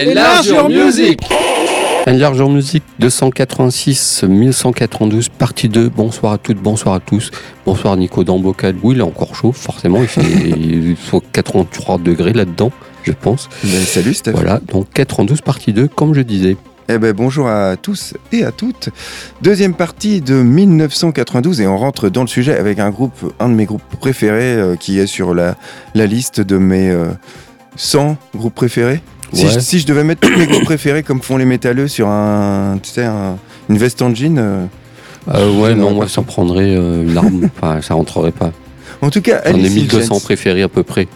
Enlargeur Music Enlargeur Music 286 1192 partie 2. Bonsoir à toutes, bonsoir à tous. Bonsoir Nico dans Bocal. Oui, il est encore chaud, forcément. Il fait il faut 83 degrés là-dedans, je pense. Ben, salut Steph. Voilà, donc 92 partie 2, comme je disais. Eh ben, bonjour à tous et à toutes. Deuxième partie de 1992 et on rentre dans le sujet avec un groupe, un de mes groupes préférés euh, qui est sur la, la liste de mes euh, 100 groupes préférés. Si, Ouais. je, si je devais mettre tous mes groupes préférés comme font les métalleux sur un, tu sais, un- une veste en jean. euh, Euh, ouais, non, moi pas ça prendrait euh, une arme. enfin, ça rentrerait pas. En tout cas, J'en ai Alice in 1200 Chains. préférés à peu près.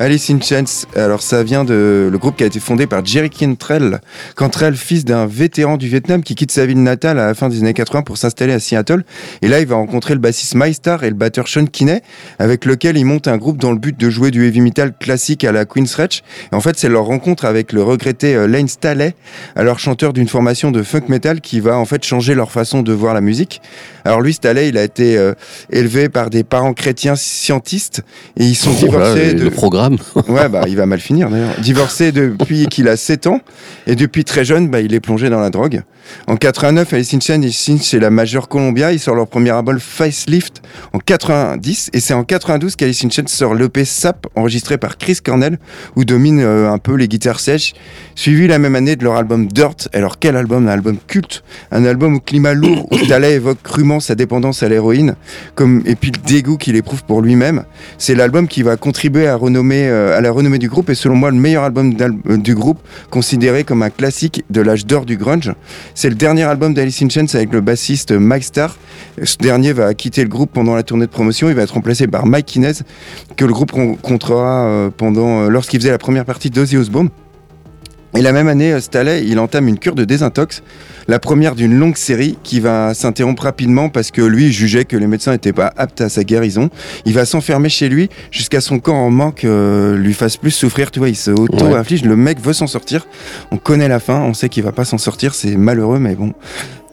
Alice in Chains, alors ça vient de le groupe qui a été fondé par Jerry Cantrell. Cantrell, fils d'un vétéran du Vietnam qui quitte sa ville natale à la fin des années 80 pour s'installer à Seattle. Et là, il va rencontrer le bassiste MyStar et le batteur Sean Kinney, avec lequel il monte un groupe dans le but de jouer du heavy metal classique à la Queensrÿche. Et en fait, c'est leur rencontre avec le regretté euh, Lane Staley, alors chanteur d'une formation de funk metal qui va en fait changer leur façon de voir la musique. Alors lui, Staley, il a été euh, élevé par des parents chrétiens scientistes et ils sont Oh là, divorcés le de... Ouais, bah, il va mal finir d'ailleurs. Divorcé depuis qu'il a 7 ans et depuis très jeune, bah, il est plongé dans la drogue. En 89, Alice in Chains, ils chez la majeure Columbia. Ils sortent leur premier album Facelift en 90 et c'est en 92 qu'Alice in Chains sort l'EP Sap enregistré par Chris Cornell où dominent euh, un peu les guitares sèches. Suivi la même année de leur album Dirt. Alors quel album? Un album culte, un album au climat lourd où Staley évoque crûment sa dépendance à l'héroïne comme et puis le dégoût qu'il éprouve pour lui-même. C'est l'album qui va contribuer à, renommer, euh, à la renommée du groupe et selon moi le meilleur album euh, du groupe, considéré comme un classique de l'âge d'or du grunge. C'est le dernier album d'Alice in Chains avec le bassiste Mike Starr. Ce dernier va quitter le groupe pendant la tournée de promotion. Il va être remplacé par Mike Inez, que le groupe rencontrera euh, pendant, euh, lorsqu'il faisait la première partie d'Ozzy Osbourne. Et la même année, euh, Staley, il entame une cure de désintox, la première d'une longue série qui va s'interrompre rapidement parce que lui jugeait que les médecins n'étaient pas aptes à sa guérison. Il va s'enfermer chez lui jusqu'à son corps en manque euh, lui fasse plus souffrir. Tu vois, il se auto-inflige. Le mec veut s'en sortir. On connaît la fin, on sait qu'il va pas s'en sortir. C'est malheureux, mais bon.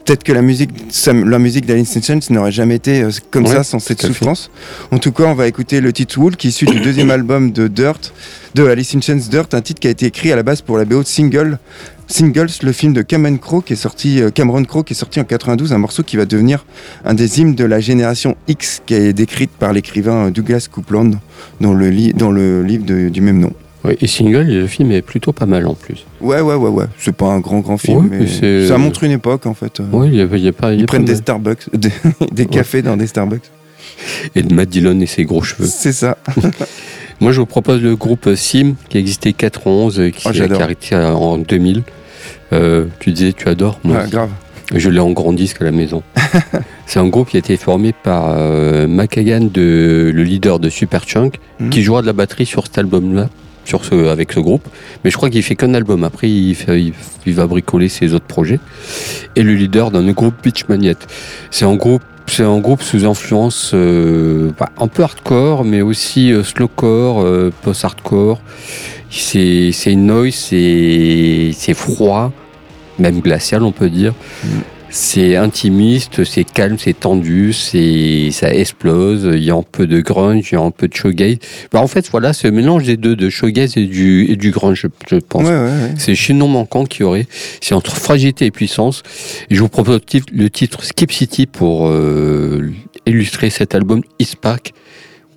Peut-être que la musique, la musique d'Alice in Chains n'aurait jamais été euh, comme Ouais, ça sans cette fait. souffrance. En tout cas, on va écouter le titre Wool qui est issu du deuxième album de Dirt, de Alice in Chains Dirt, un titre qui a été écrit à la base pour la BO de Single. Singles, le film de Cameron Crowe qui est sorti, euh, Cameron Crowe qui est sorti en 92, un morceau qui va devenir un des hymnes de la génération X qui est décrite par l'écrivain euh, Douglas Coupland dans le, li- dans le livre de- du même nom. Ouais, et Single, le film est plutôt pas mal en plus. Ouais, ouais, ouais, ouais. C'est pas un grand, grand film, Ouais, mais ça montre une époque en fait. Euh, Oui, il y a, y a pas. y Ils prennent des mal. Starbucks, des, des cafés dans des Starbucks. Et de Matt Dillon et ses gros cheveux. C'est ça. Moi, je vous propose le groupe Sim, qui existait 91, euh, qui, Oh, a arrêté euh, en 2000. Euh, tu disais, tu adores Moi, Ouais, grave. Je l'ai en grand disque à la maison. C'est un groupe qui a été formé par euh, de, le leader de Superchunk, Mhm. qui jouera de la batterie sur cet album-là, sur ce, avec ce groupe. Mais je crois qu'il fait qu'un album. Après, il, fait- il, il va bricoler ses autres projets. Et le leader d'un groupe Beach Magnet. C'est un groupe. C'est un groupe sous influence euh, bah, un peu hardcore, mais aussi euh, slowcore, post-hardcore. C'est c'est une noise, c'est c'est froid, même glacial, on peut dire. Mm. C'est intimiste, c'est calme, c'est tendu, c'est ça explose. Il y a un peu de grunge, il y a un peu de shoegaze. Bah, en fait, voilà, c'est le mélange des deux, de shoegaze et du et du grunge, je, pense. Ouais, ouais, ouais. C'est chez non manquant qui aurait. C'est entre fragilité et puissance. Et je vous propose le titre, le titre Skip City pour euh, illustrer cet album East Park,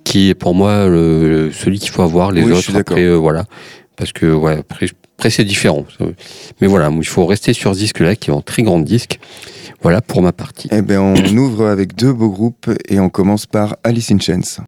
qui est pour moi le- celui qu'il faut avoir. Les Oui, autres après, euh, voilà, parce que ouais, après, après c'est différent. Mais voilà, il faut rester sur ce disque-là, qui est un très grand disque. Voilà pour ma partie. Eh ben, on ouvre avec deux beaux groupes et on commence par Alice in Chains.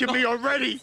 Feel it itching me already.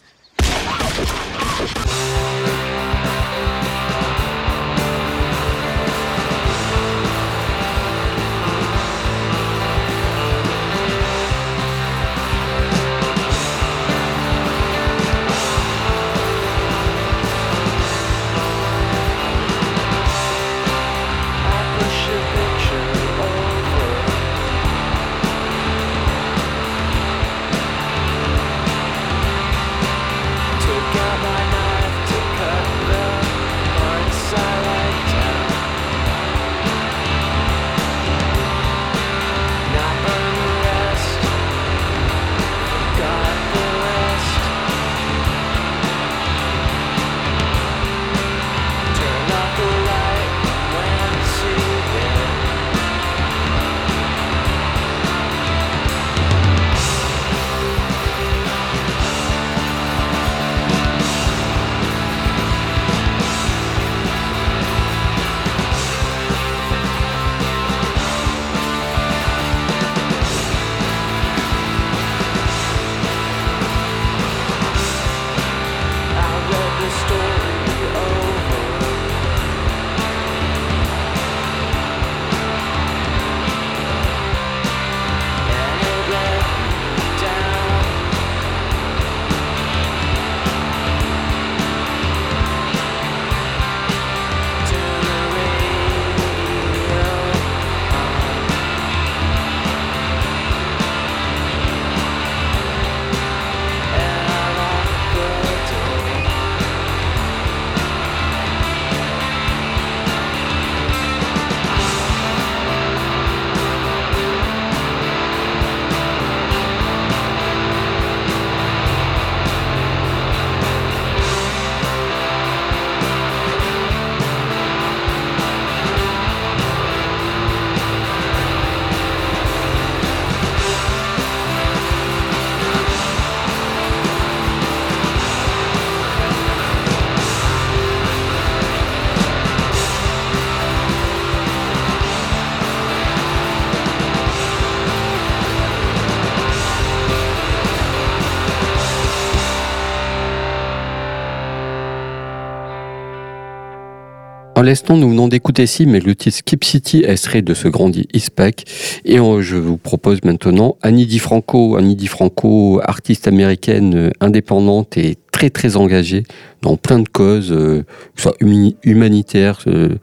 L'instant, nous venons d'écouter si, mais le titre Skip City serait de ce grandi Ispec. Et je vous propose maintenant Annie DiFranco. Annie DiFranco, artiste américaine euh, indépendante et très très engagée dans plein de causes, euh, que ce soit humanitaires, euh,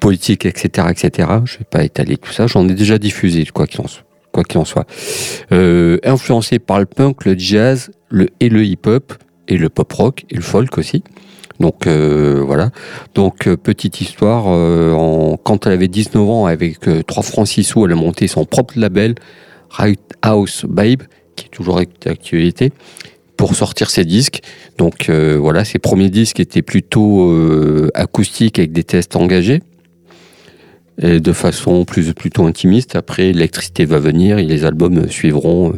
politiques, etc., etc. Je vais pas étaler tout ça. J'en ai déjà diffusé, quoi qu'il en soit. Quoi. Euh, par le punk, le jazz le, et le hip-hop, et le pop-rock, et le folk aussi. Donc euh, voilà. Donc euh, petite histoire, euh, quand elle avait 19 ans, avec 3 francs 6 sous, elle a monté son propre label, Right House Babe, qui est toujours d'actualité, pour sortir ses disques. Donc voilà, ses premiers disques étaient plutôt acoustiques avec des tests engagés. Et de façon plus plutôt intimiste. Après, l'électricité va venir et les albums suivront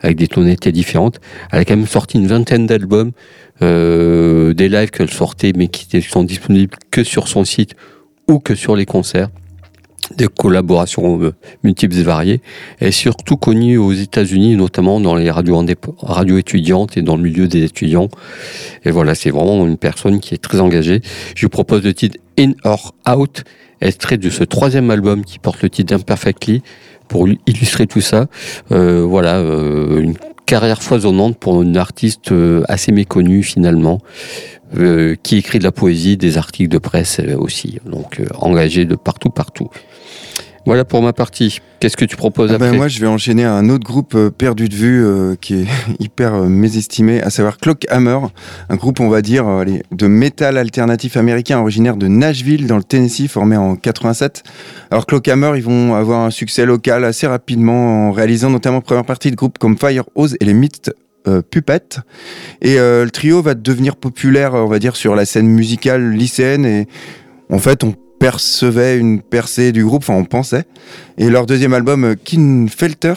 avec des tonalités différentes. Elle a quand même sorti une vingtaine d'albums des lives qu'elle sortait mais qui sont disponibles que sur son site ou que sur les concerts des collaborations euh, multiples et variées. Est surtout connue aux États-Unis, notamment dans les radios, étudiantes et dans le milieu des étudiants. Et voilà, c'est vraiment une personne qui est très engagée. Je vous propose le titre In or Out, extrait de ce troisième album qui porte le titre d'Imperfectly. Pour illustrer tout ça, euh, voilà, euh, une carrière foisonnante pour une artiste euh, assez méconnue finalement, euh, qui écrit de la poésie, des articles de presse euh, aussi, donc engagée de partout, partout. Voilà pour ma partie. Qu'est-ce que tu proposes ah ben, après Moi, je vais enchaîner un autre groupe euh, perdu de vue euh, qui est hyper euh, mésestimé, à savoir Clockhammer, un groupe, on va dire, de métal alternatif américain originaire de Nashville, dans le Tennessee, formé en 87. Alors, Clockhammer, ils vont avoir un succès local assez rapidement en réalisant notamment première partie de groupes comme Firehose et les Mythes Puppet. Et le trio va devenir populaire, on va dire, sur la scène musicale lycéenne et en fait, on percevait une percée du groupe, enfin on pensait. Et leur deuxième album, euh, Clean Felter,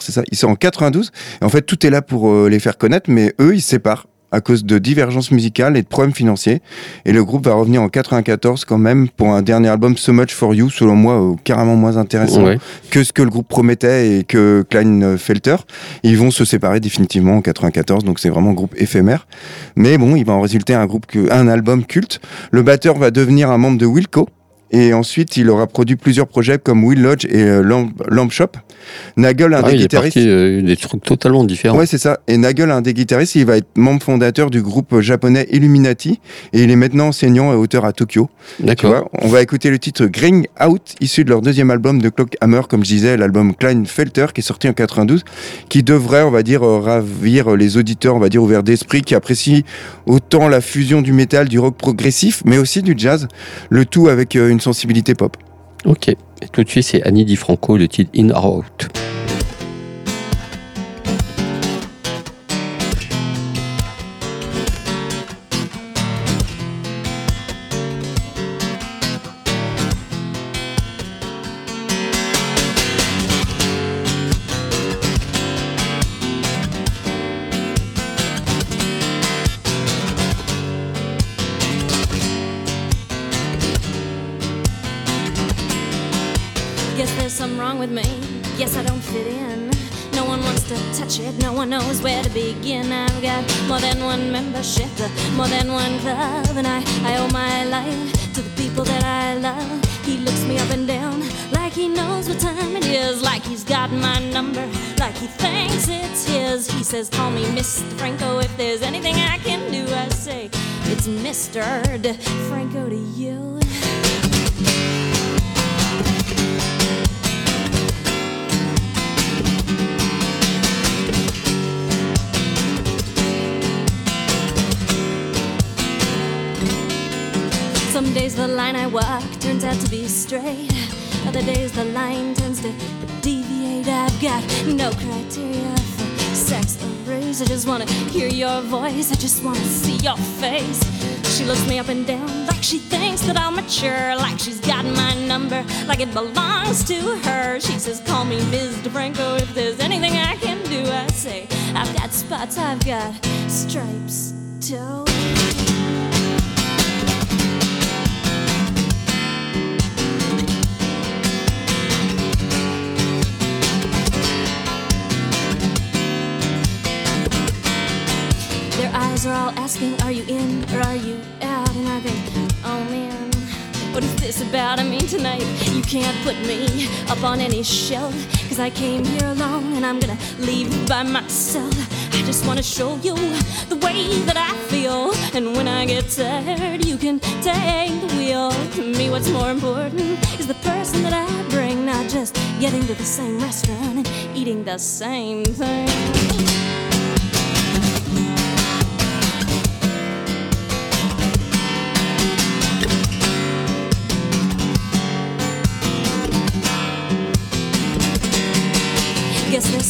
c'est ça, ils sont en 92. Et en fait, tout est là pour euh, les faire connaître, mais eux, ils se séparent. À cause de divergences musicales et de problèmes financiers. Et le groupe va revenir en 94 quand même pour un dernier album So Much For You, selon moi euh, carrément moins intéressant Ouais. que ce que le groupe promettait et que Kleinfelter. Ils vont se séparer définitivement en 94, donc c'est vraiment un groupe éphémère. Mais bon, il va en résulter un groupe, que- un album culte. Le batteur va devenir un membre de Wilco. Et ensuite, il aura produit plusieurs projets comme Will Lodge et euh, Lamp, Lamp Shop. Nagel, un Ah, des il est guitaristes. parti euh, des trucs totalement différents. Ouais, c'est ça. Et Nagel, un des guitaristes, il va être membre fondateur du groupe japonais Illuminati. Et il est maintenant enseignant et auteur à Tokyo. D'accord. on va écouter le titre Green Out, issu de leur deuxième album de Clockhammer, comme je disais, l'album Kleinfelter, qui est sorti en 92, qui devrait, on va dire, euh, ravir les auditeurs, on va dire, ouverts d'esprit, qui apprécient autant la fusion du métal, du rock progressif, mais aussi du jazz, le tout avec euh, sensibilité pop. Ok. Et tout de suite, c'est Annie Di Franco, le titre In or Out. Turns out to be straight. Other days the line tends to deviate. I've got no criteria for sex or race. I just wanna hear your voice. I just wanna see your face. She looks me up and down like she thinks that I'm mature, like she's got my number, like it belongs to her. She says, Call me Ms. DeFranco if there's anything I can do. I say, I've got spots, I've got stripes too. Are all asking, Are you in or are you out? And I think, Oh man, what is this about? I mean, tonight you can't put me up on any shelf. Cause I came here alone and I'm gonna leave by myself. I just wanna show you the way that I feel. And when I get tired, you can take the wheel. To me, what's more important is the person that I bring, not just getting to the same restaurant and eating the same thing.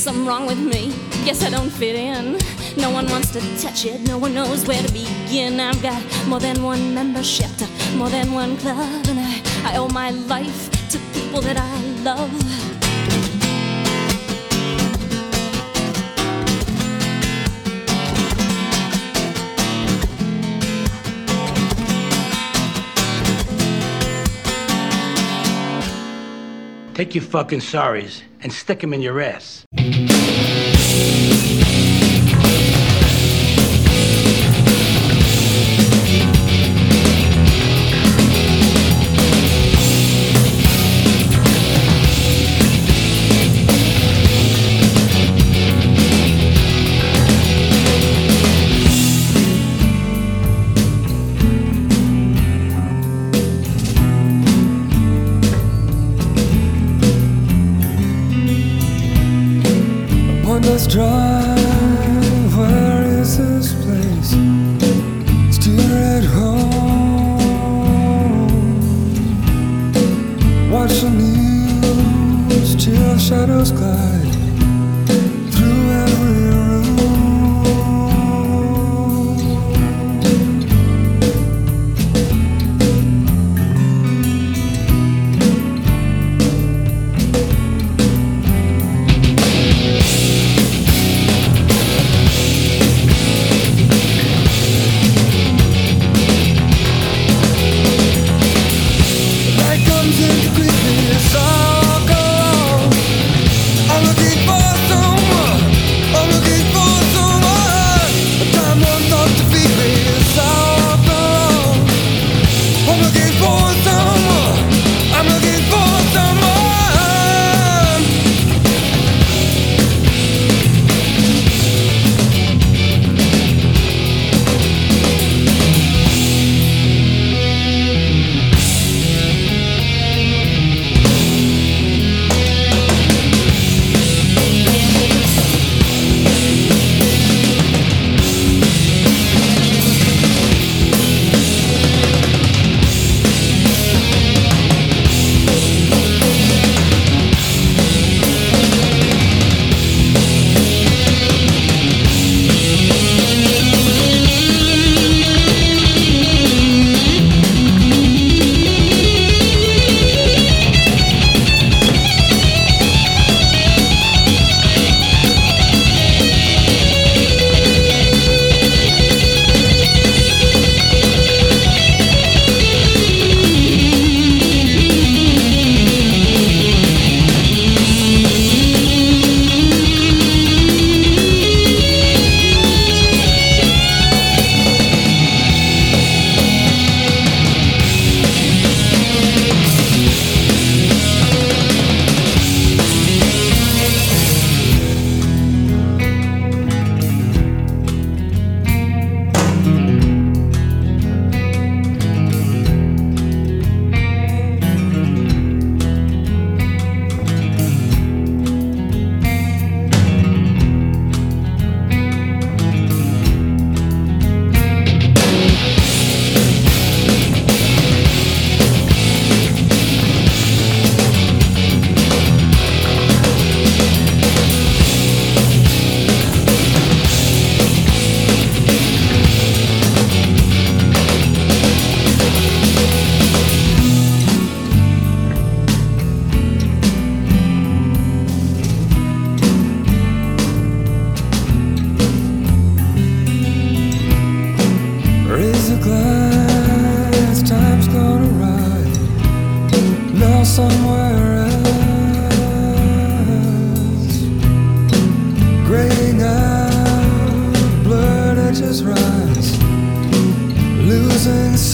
Something wrong with me. Guess I don't fit in. No one wants to touch it. No one knows where to begin. I've got more than one membership to more than one club, and I, I owe my life to people that I love. Take your fucking sorries and stick 'em in your ass.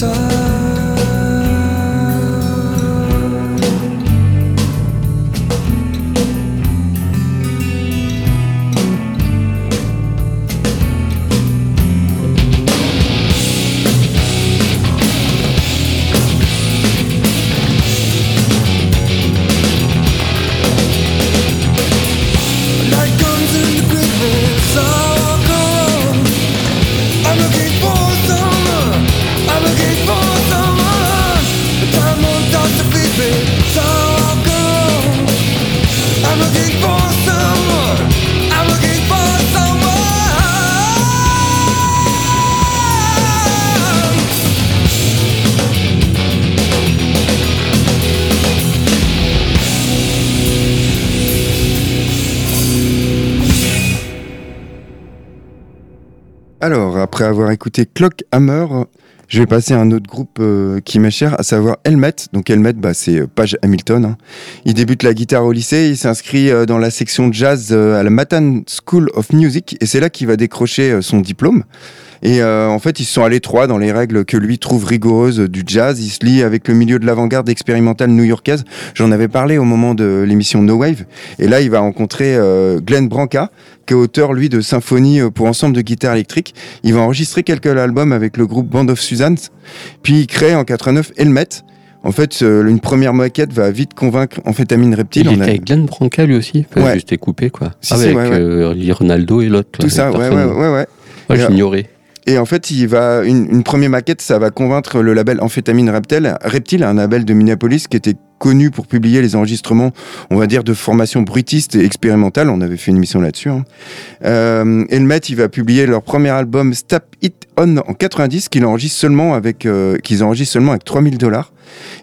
Night avoir écouté Clock Hammer, je vais passer à un autre groupe euh, qui m'est cher, à savoir Helmet. Donc Helmet, bah, c'est euh, Page Hamilton. hein. Il débute la guitare au lycée, il s'inscrit euh, dans la section jazz à la Manhattan School of Music, et c'est là qu'il va décrocher son diplôme. Et en fait, ils sont à l'étroit dans les règles que lui trouve rigoureuses du jazz. Il se lie avec le milieu de l'avant-garde expérimentale new-yorkaise. J'en avais parlé au moment de l'émission No Wave. Et là, il va rencontrer Glenn Branca, qui est auteur, lui, de symphonies euh, pour ensemble de guitares électriques. Il va enregistrer quelques albums avec le groupe Band of Susans. Puis il crée en 89 Helmet. En fait, une première maquette va vite convaincre Amphétamine Reptile. Il était a- avec Glenn Branca lui aussi Enfin, Ouais. Juste coupé quoi. Si, Ah, si, avec ouais, ouais. euh, Ronaldo et l'autre. Tout ça, ouais, ouais, ouais, Et, euh, j'ignorais. Et en fait, il va une, une première maquette, ça va convaincre le label Amphétamine Reptile, Reptile, un label de Minneapolis qui était connu pour publier les enregistrements, on va dire, de formation bruitiste et expérimentale. On avait fait une émission là-dessus. Hein. Euh, Helmet, il va publier leur premier album Stop It On en 90, qu'ils enregistrent seulement avec, euh, qu'ils enregistrent seulement avec 3000 dollars.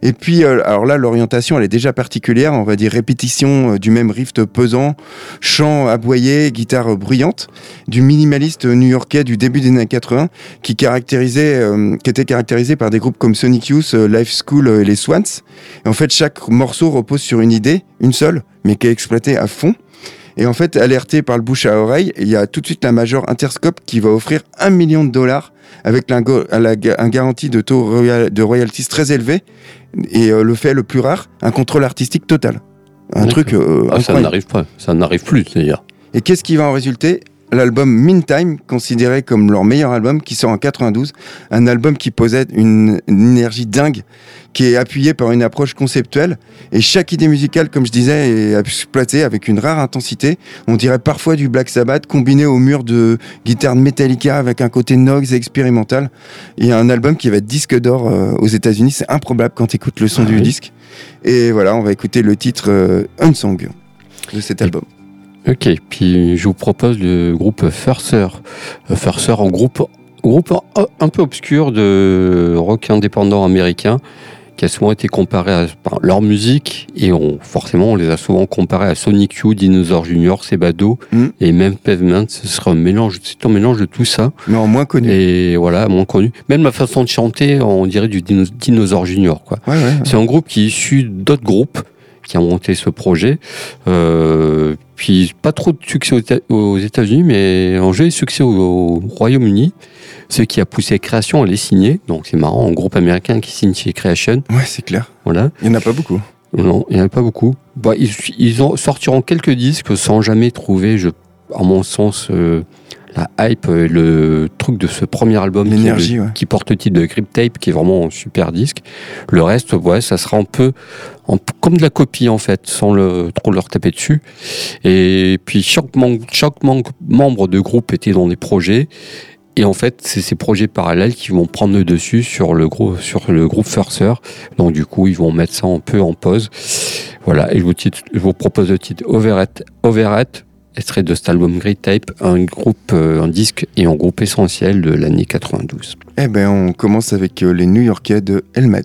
Et puis, euh, alors là, l'orientation, elle est déjà particulière. On va dire répétition euh, du même riff pesant, chant aboyé, guitare bruyante, du minimaliste new-yorkais du début des années 80, qui caractérisait, euh, qui était caractérisé par des groupes comme Sonic Youth, Life School et les Swans. Et en fait, chaque morceau repose sur une idée, une seule, mais qui est exploitée à fond. Et en fait, alerté par le bouche à oreille, il y a tout de suite la Major Interscope qui va offrir un million de dollars avec la un garantie de taux royal- de royalties très élevé et euh, le fait le plus rare, un contrôle artistique total. Un truc euh, Ah, ça n'arrive pas. Ça n'arrive plus d'ailleurs. Et qu'est-ce qui va en résulter? L'album Meantime, considéré comme leur meilleur album, qui sort en 92, un album qui possède une, une énergie dingue, qui est appuyé par une approche conceptuelle, et chaque idée musicale, comme je disais, est exploitée avec une rare intensité. On dirait parfois du Black Sabbath combiné au mur de guitare de Metallica avec un côté Nogs et expérimental. Il y a un album qui va être disque d'or euh, aux États-Unis, c'est improbable quand tu écoutes le son Ah du oui. disque. Et voilà, on va écouter le titre euh, Unsong de cet album. Ok, puis je vous propose le groupe Furser. Euh, Furser en groupe, groupe un- un peu obscur de rock indépendant américain qui a souvent été comparé à par leur musique et on, forcément on les a souvent comparés à Sonic Youth, Dinosaur Junior, Sebado Mm. et même Pavement. Ce sera un mélange, c'est un mélange de tout ça en moins connu. et voilà moins connu. Même la façon de chanter, on dirait du Dino- Dinosaur Junior quoi. Ouais, ouais. C'est un groupe qui est issu d'autres groupes qui ont monté ce projet. Euh, puis pas trop de succès aux Éta- aux États-Unis, mais un joli succès au, au Royaume-Uni. Ce qui a poussé Création à les signer. Donc c'est marrant, un groupe américain qui signe chez Creation. Ouais, c'est clair. Voilà. Il n'y en a pas beaucoup. Non, il n'y en a pas beaucoup. Bah, ils, ils ont sortiront quelques disques sans jamais trouver, je, à mon sens, euh, la hype, le truc de ce premier album qui le- ouais. qui porte le titre de Grip Tape, qui est vraiment un super disque. Le reste, ouais, ça sera un peu en- comme de la copie, en fait, sans le, trop leur taper dessus. Et puis, chaque, mem- chaque mem- membre de groupe était dans des projets. Et en fait, c'est ces projets parallèles qui vont prendre le dessus sur le, gros, sur le groupe Furser. Donc, du coup, ils vont mettre ça un peu en pause. Voilà. Et je vous, titre- je vous propose le titre Overhead, Overhead extrait de cet album Great Tape, un groupe, euh, un disque et un groupe essentiel de l'année 92. Eh ben, on commence avec euh, les New-Yorkais de Helmet.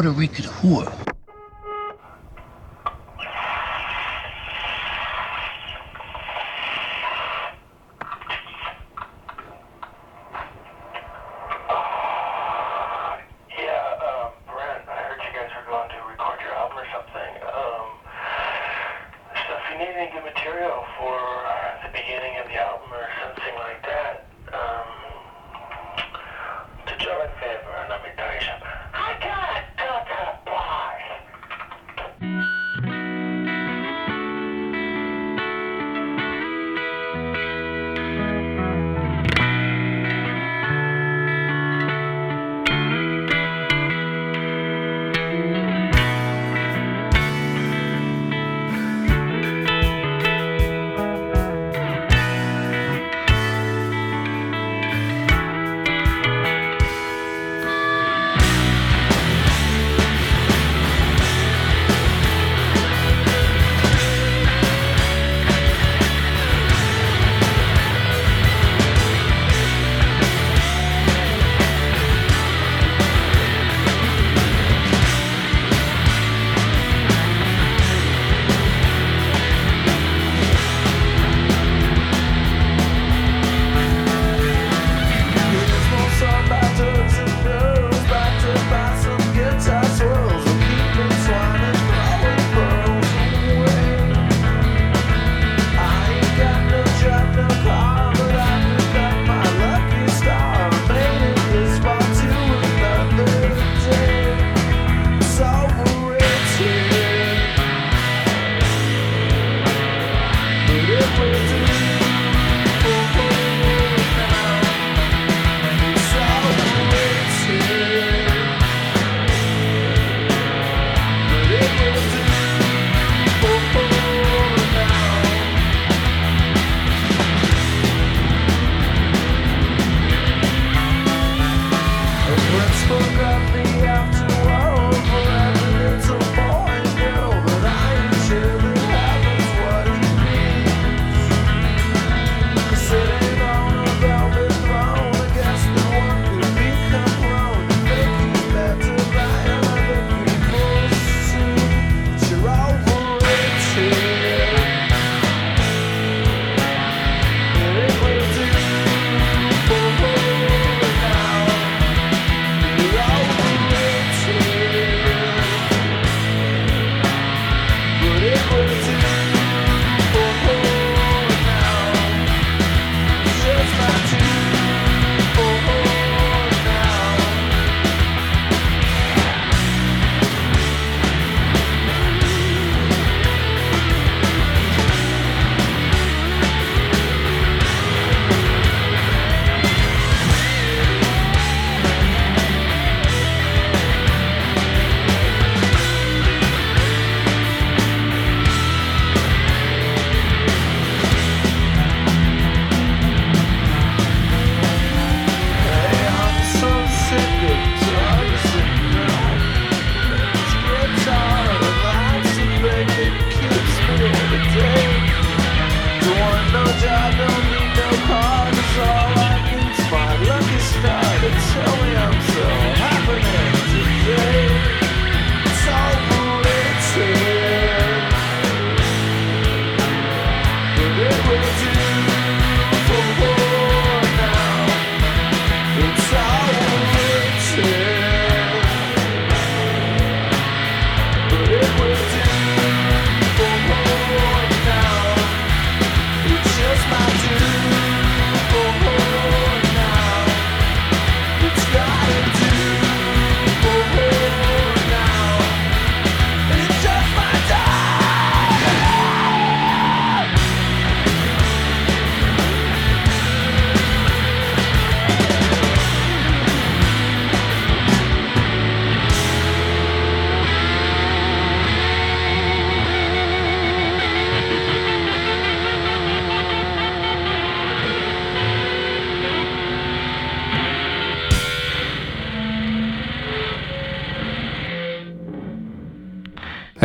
Puerto Rican whore.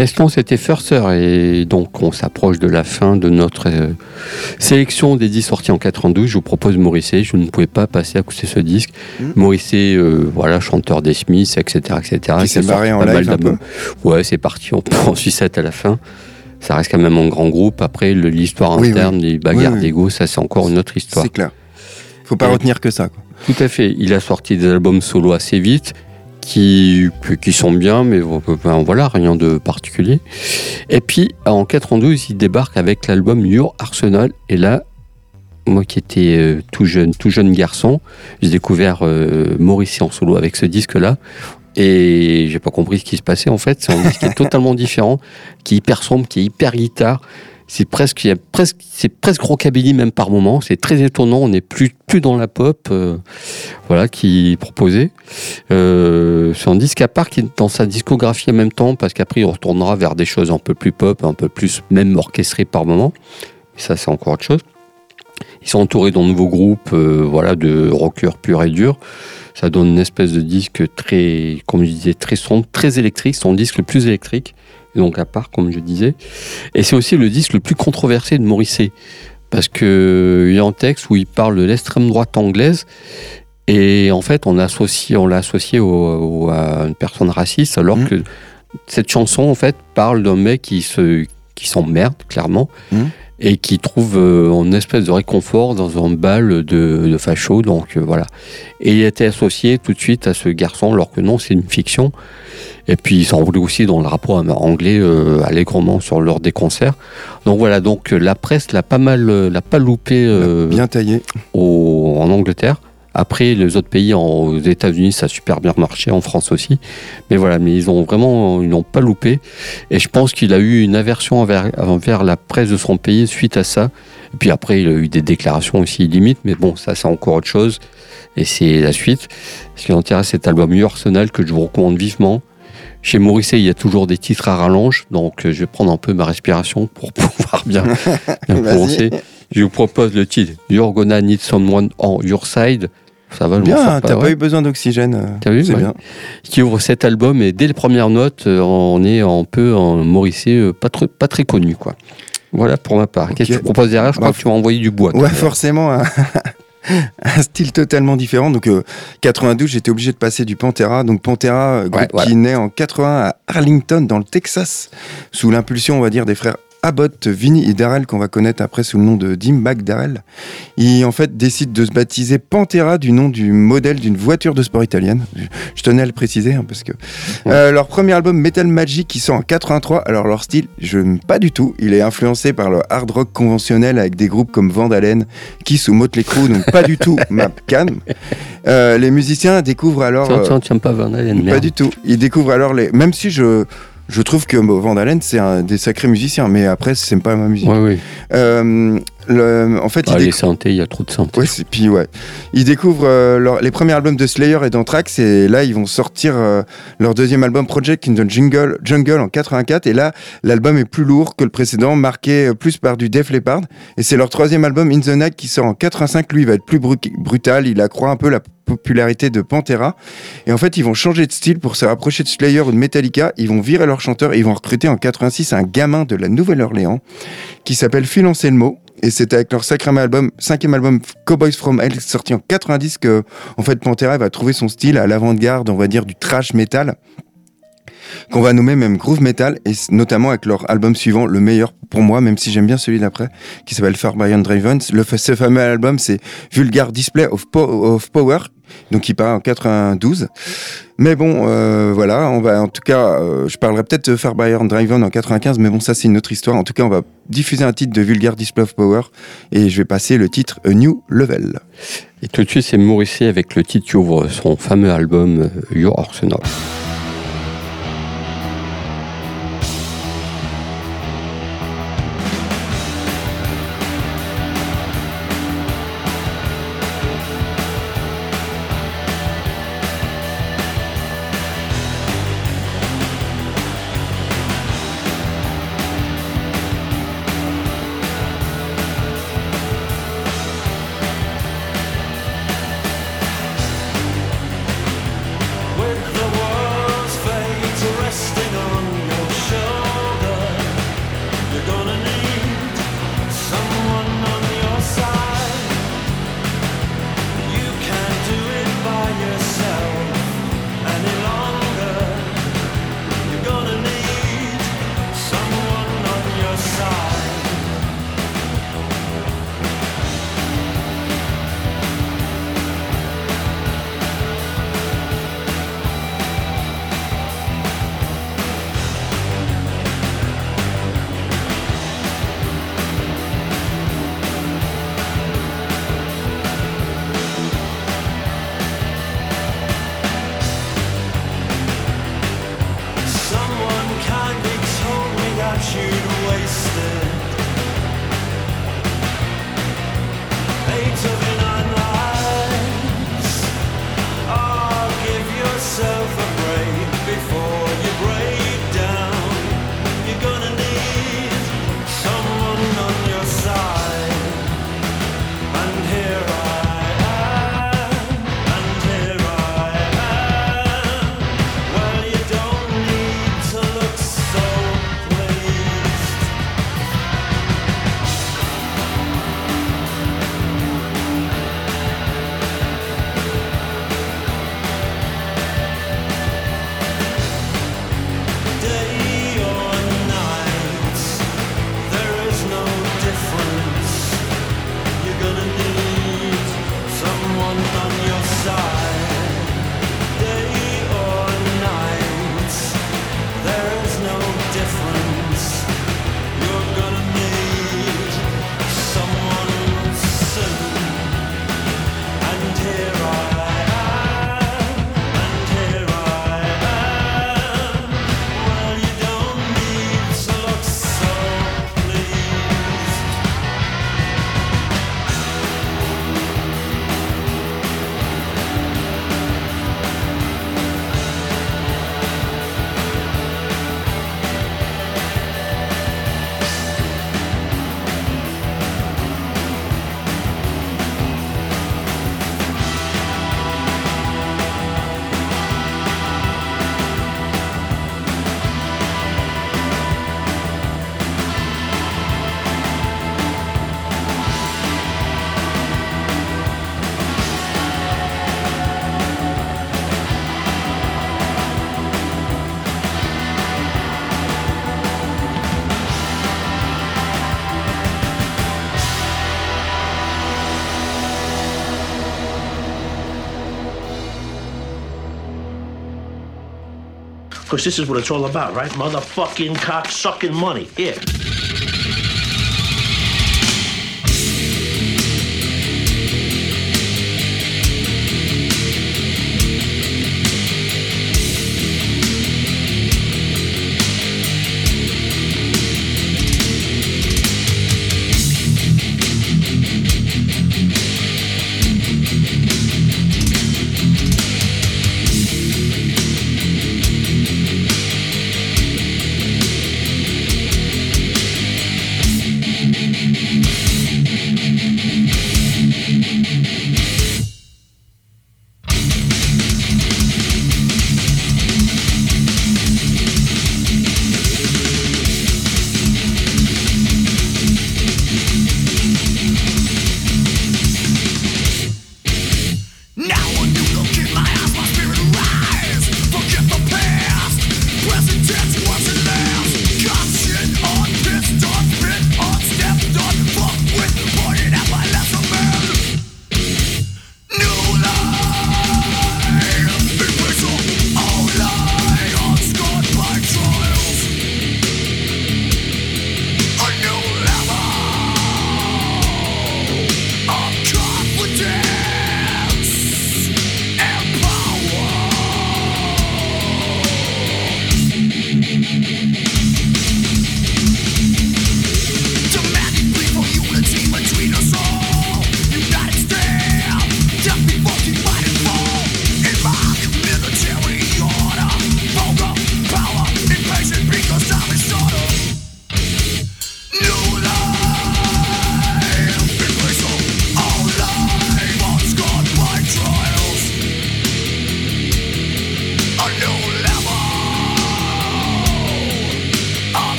L'instant, c'était Furser et donc on s'approche de la fin de notre euh, sélection des 10 sorties en 92. Je vous propose Morrissey. Je ne pouvais pas passer à côté de ce disque. Mm. Morrissey, euh, voilà, chanteur des Smiths, etc., etc. Qui s'est barré en live un d'albums. Ouais, c'est parti en, en sucette à la fin. Ça reste quand même un grand groupe. Après, l'histoire Oui, interne, les bagarres Oui, oui. d'ego, ça c'est encore une autre histoire. C'est clair. Faut pas Et- retenir que ça. quoi. Tout à fait. Il a sorti des albums solo assez vite, qui, qui sont bien, mais ben, voilà, rien de particulier. Et puis, en 92, il débarque avec l'album Your Arsenal. Et là, moi qui étais euh, tout jeune, tout jeune garçon, j'ai découvert euh, Morrissey en solo avec ce disque-là. Et j'ai pas compris ce qui se passait en fait. C'est un disque qui est totalement différent, qui est hyper sombre, qui est hyper guitare. C'est presque, presque, rockabilly même par moment. C'est très étonnant. On n'est plus, plus dans la pop, euh, voilà, qui proposé. Euh, c'est un disque à part qui est dans sa discographie en même temps, parce qu'après il retournera vers des choses un peu plus pop, un peu plus même orchestrées par moment. Et ça, c'est encore autre chose. Ils sont entourés d'un nouveau groupe, euh, voilà, de rockers purs et durs. Ça donne une espèce de disque très, comme je disais, très sombre, très électrique. C'est son disque le plus électrique, donc à part, comme je disais. Et c'est aussi le disque le plus controversé de Morrissey. Parce que il y a un texte où il parle de l'extrême droite anglaise. Et en fait, on, associe, on l'a associé au- au- à une personne raciste, alors Mhm. que cette chanson, en fait, parle d'un mec qui se, qui s'emmerde, clairement, Mhm. et qui trouve euh, une espèce de réconfort dans un bal de, de facho. Donc euh, voilà. Et il a été associé tout de suite à ce garçon, alors que non, c'est une fiction. Et puis il s'enroulait aussi dans le rapport anglais euh, allègrement sur lors des concerts. Donc voilà, donc euh, la presse l'a pas mal, euh, l'a pas loupé euh, Bien taillé. au- en Angleterre. Après, les autres pays, en- aux États-Unis, ça a super bien marché, en France aussi. Mais voilà, mais ils ont vraiment, ils n'ont pas loupé. Et je pense qu'il a eu une aversion envers, envers la presse de son pays suite à ça. Et puis après, il a eu des déclarations aussi limites, mais bon, ça, c'est encore autre chose. Et c'est la suite. Ce qui intéresse cet album Arsenal que je vous recommande vivement. Chez Morrissey, il y a toujours des titres à rallonge, donc euh, je vais prendre un peu ma respiration pour pouvoir bien, bien prononcer. Je vous propose le titre You're gonna need someone on your side. Ça va, je Bien, t'as pas ouais. eu besoin d'oxygène. euh, T'as vu, C'est ouais. bien. Qui ouvre cet album et dès les premières notes, euh, on est un peu en Morrissey, pas, très, pas très connu, quoi. Voilà pour ma part. Qu'est-ce que tu proposes derrière? Je crois Bah, que tu m'as envoyé du bois. Ouais, forcément, un, un style totalement différent. Donc, euh, 92, j'étais obligé de passer du Pantera. Donc, Pantera, euh, groupe Ouais, voilà. qui naît en 80 à Arlington, dans le Texas, sous l'impulsion, on va dire, des frères Abbott, Vinny et Darrell, qu'on va connaître après sous le nom de Dimebag Darrell. Ils, en fait, décident de se baptiser Pantera du nom du modèle d'une voiture de sport italienne. Je, tenais à le préciser, hein, parce que. Euh, leur premier album, Metal Magic, qui sort en 83. Alors, leur style, je n'aime pas du tout. Il est influencé par le hard rock conventionnel avec des groupes comme Van Halen, Kiss ou Motley Crue, donc pas du tout ma canne. Euh, les musiciens découvrent alors. Tiens, euh, tiens, tiens pas Van Halen, pas du tout. Ils découvrent alors les. Même si je. Je trouve que Van Halen, c'est un des sacrés musiciens, mais après, c'est pas ma musique. Ouais, ouais. Euh, le- en fait, Ah, ils les synthés, il y a trop de synthés. Ouais, puis ouais. Ils découvrent euh, leur- les premiers albums de Slayer et d'Anthrax et là ils vont sortir euh, leur deuxième album Project in the Jungle, Jungle en 84 et là l'album est plus lourd que le précédent, marqué euh, plus par du Def Leppard et c'est leur troisième album In the Night qui sort en 85. Lui il va être plus bru- brutal, il accroît un peu la popularité de Pantera et en fait ils vont changer de style pour se rapprocher de Slayer ou de Metallica. Ils vont virer leur chanteur et ils vont recruter en 86 un gamin de la Nouvelle-Orléans qui s'appelle Phil Anselmo. Et c'était avec leur sacré album, cinquième album Cowboys from Hell, sorti en 90, que en fait Pantera va trouver son style à l'avant-garde, on va dire, du trash metal, qu'on va nommer même groove metal, et notamment avec leur album suivant, le meilleur pour moi, même si j'aime bien celui d'après, qui s'appelle Far Beyond Driven. Le, ce fameux album, c'est Vulgar Display of, of Power, donc il part en 92. Mais bon, euh, voilà, on va en tout cas, euh, je parlerai peut-être de Far Beyond Driven en 95, mais bon, ça c'est une autre histoire. En tout cas, on va diffuser un titre de Vulgar Display of Power, et je vais passer le titre A New Level. Et tout de suite, c'est Morrissey avec le titre qui ouvre son fameux album euh, Your Arsenal. This is what it's all about, right? Motherfucking cock-sucking money. Here.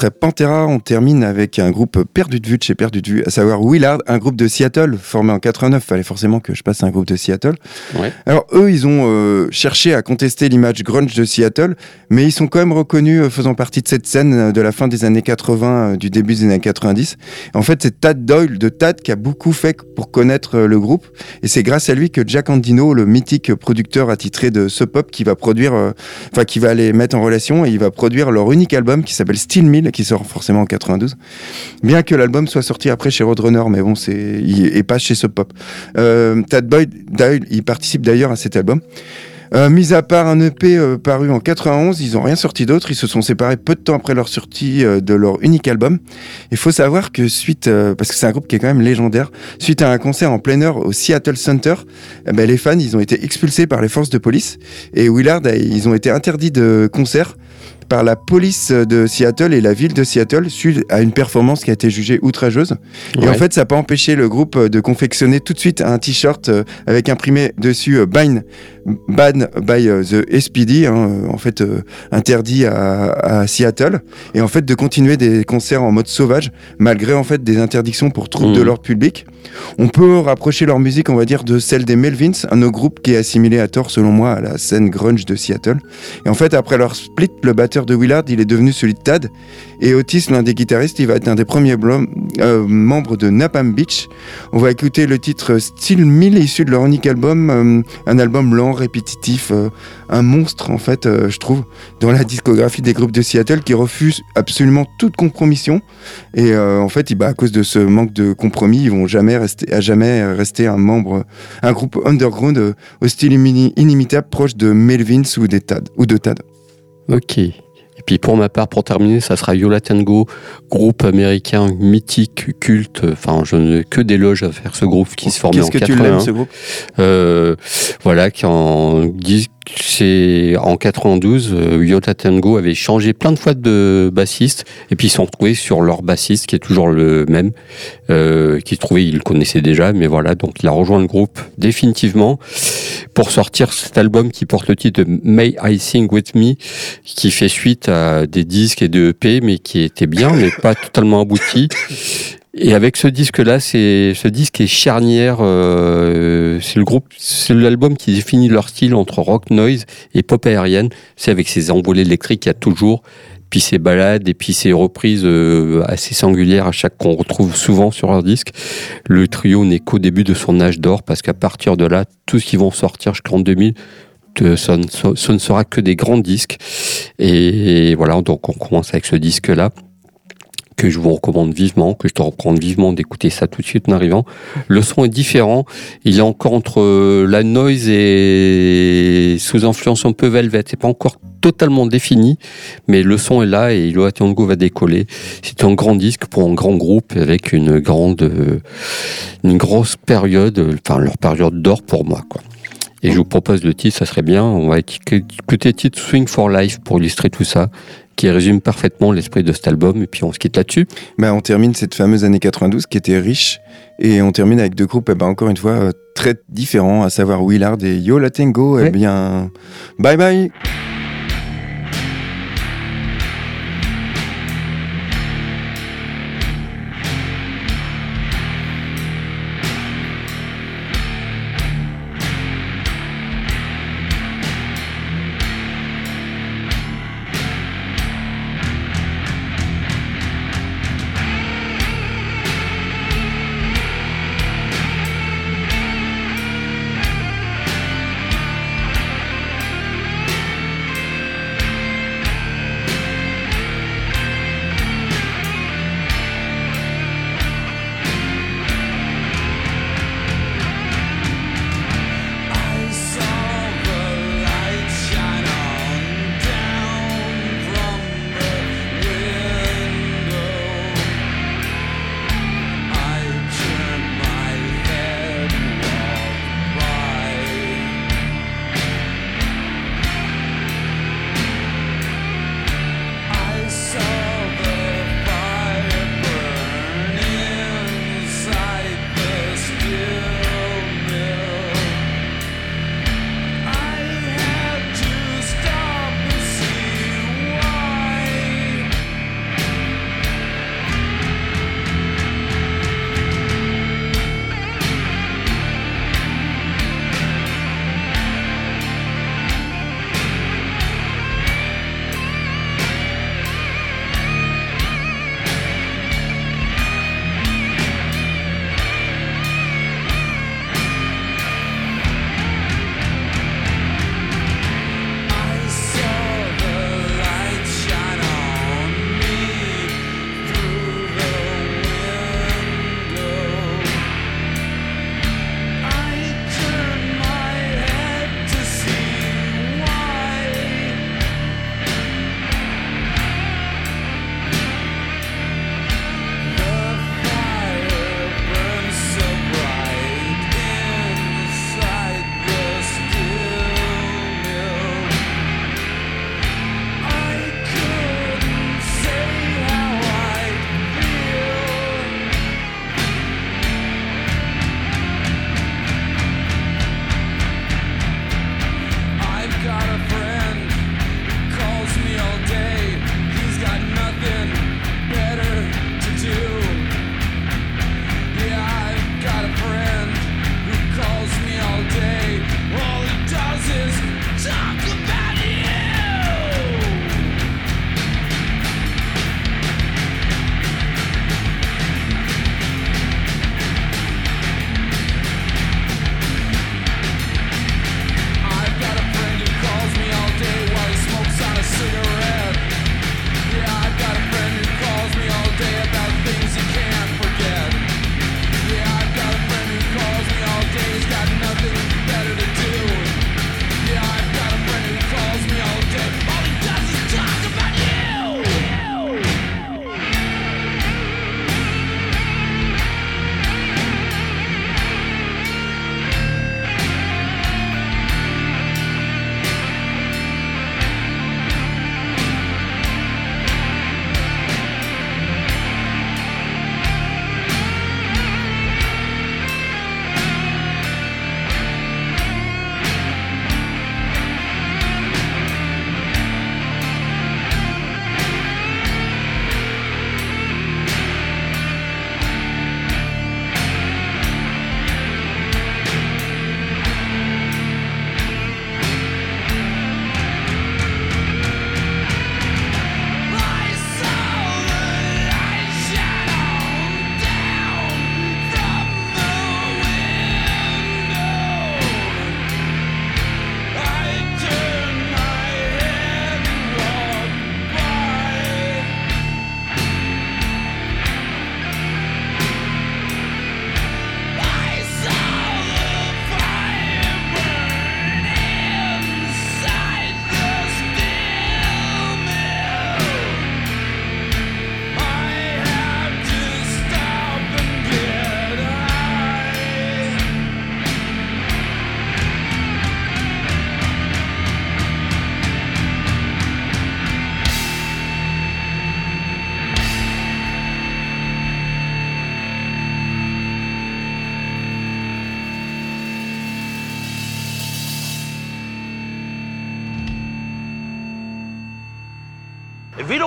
Après Pantera, on termine avec un groupe perdu de vue de chez perdu de vue, à savoir Willard, un groupe de Seattle, formé en 89. Fallait forcément que je passe un groupe de Seattle. Ouais. Alors, eux, ils ont euh, cherché à contester l'image grunge de Seattle, mais ils sont quand même reconnus euh, faisant partie de cette scène euh, de la fin des années 80, euh, du début des années 90. En fait, c'est Tad Doyle de Tad qui a beaucoup fait pour connaître le groupe, et c'est grâce à lui que Jack Andino, le mythique producteur attitré de Sub Pop, qui va produire, enfin, qui va les mettre en relation, et il va produire leur unique album qui s'appelle Steel Mill, qui sort forcément en 92. Bien que l'album soit sorti après chez Roadrunner, mais bon, c'est, et pas chez Sub Pop. Euh, Tad Boyd, il participe d'ailleurs à cet album. Euh, mis à part un EP euh, paru en 91, ils n'ont rien sorti d'autre. Ils se sont séparés peu de temps après leur sortie euh, de leur unique album. Il faut savoir que suite, parce que c'est un groupe qui est quand même légendaire, suite à un concert en plein air au Seattle Center, eh ben, les fans ils ont été expulsés par les forces de police et Willard, eh, ils ont été interdits de concert par la police de Seattle et la ville de Seattle suite à une performance qui a été jugée outrageuse. Et en fait, ça n'a pas empêché le groupe de confectionner tout de suite un t-shirt euh, avec imprimé dessus euh, Ban, ban by euh, the SPD, hein, en fait interdit à, à Seattle, et en fait de continuer des concerts en mode sauvage malgré en fait des interdictions pour troubles Mhm. de l'ordre public. On peut rapprocher leur musique, on va dire, de celle des Melvins, un autre groupe qui est assimilé à tort selon moi à la scène grunge de Seattle. Et en fait, après leur split, le batteur de Willard, il est devenu celui de Tad. Et Otis, l'un des guitaristes, il va être un des premiers euh, membres de Napalm Beach. On va écouter le titre Still Mill, issu de leur unique album, euh, un album lent, répétitif, euh, un monstre en fait, je trouve, dans la discographie des groupes de Seattle qui refusent absolument toute compromission. Et en fait, bah, à cause de ce manque de compromis, ils vont jamais rester, à jamais rester un membre, un groupe underground au style inimitable, proche de Melvins ou des Tad, ou de Tad. Ok. Et puis pour ma part, pour terminer, ça sera Yola Tango, groupe américain mythique, culte. Enfin, je n'ai que des loges à faire ce groupe qui se formait en Qu'est-ce que tu 81. l'aimes ce groupe? Euh, voilà, qui en c'est en 92, euh, Yota Tango avait changé plein de fois de bassiste, et puis ils se sont retrouvés sur leur bassiste, qui est toujours le même, euh, qui trouvait, ils le connaissaient déjà, mais voilà, donc il a rejoint le groupe définitivement pour sortir cet album qui porte le titre de May I Sing With Me, qui fait suite à des disques et de EP, mais qui était bien, mais pas totalement abouti. Et avec ce disque-là, c'est ce disque est charnière. euh, c'est le groupe, c'est l'album qui définit leur style entre rock noise et pop aérienne. C'est avec ses envolées électriques qu'il y a toujours, puis ses balades et puis ses reprises euh, assez singulières à chaque qu'on retrouve souvent sur leur disque. Le trio n'est qu'au début de son âge d'or parce qu'à partir de là, tout ce qui vont sortir jusqu'en 2000 euh, ce ne, ce ne sera que des grands disques. Et voilà, donc on commence avec ce disque-là que je vous recommande vivement, que je te recommande vivement d'écouter ça tout de suite en arrivant. Le son est différent. Il est encore entre euh, la noise et sous influence un peu velvet. C'est pas encore totalement défini, mais le son est là et Iloa Tango va décoller. C'est un grand disque pour un grand groupe avec une grande, euh, une grosse période, enfin leur période d'or pour moi, quoi. Et je vous propose le titre, ça serait bien. On va écouter le titre Swing for Life pour illustrer tout ça, qui résume parfaitement l'esprit de cet album. Et puis on se quitte là-dessus. Bah, on termine cette fameuse année 92 qui était riche et on termine avec deux groupes eh ben, encore une fois euh, très différents, à savoir Willard et Yo La Tango. Eh bien, bye bye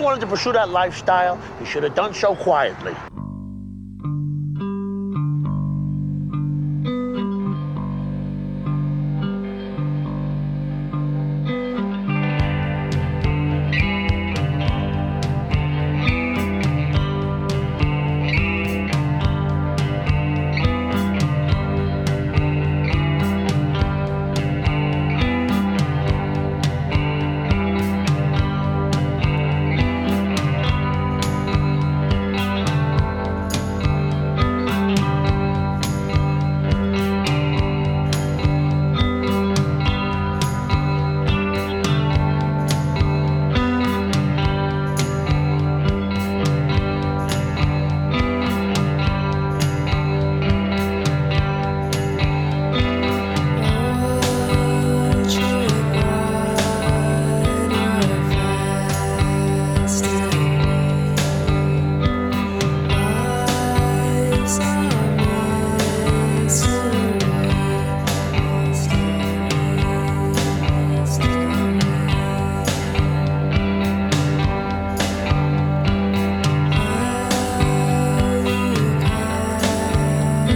wanted to pursue that lifestyle, he should have done so quietly.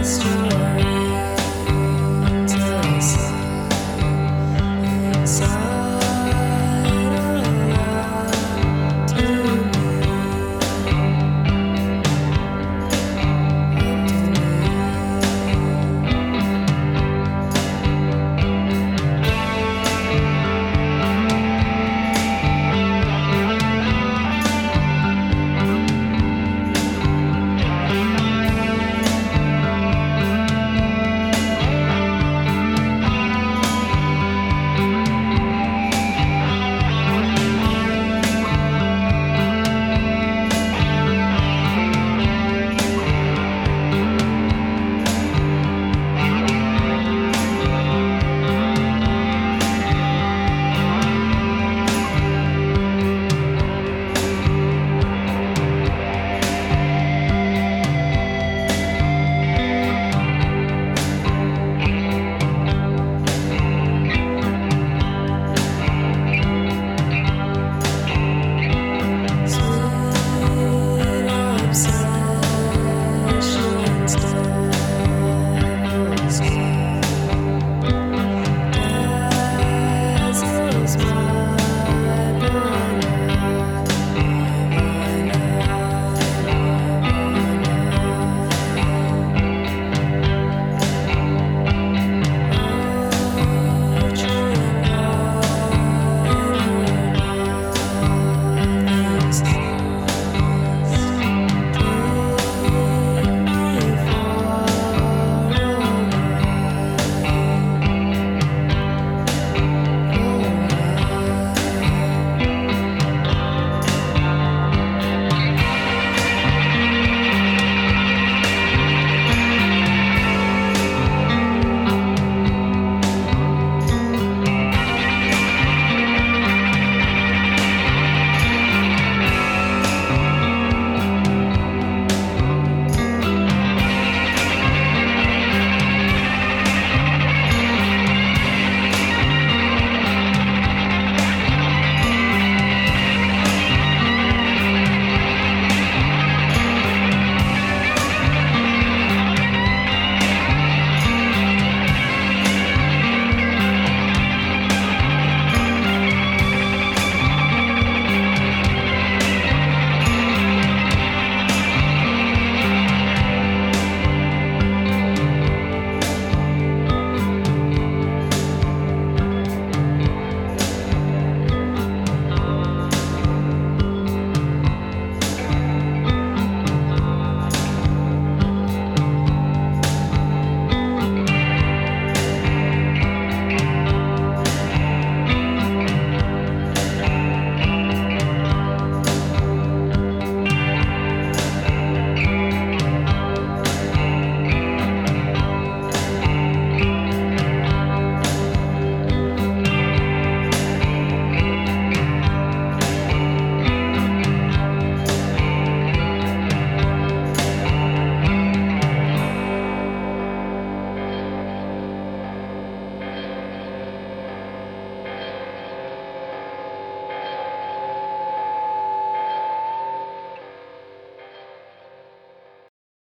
past.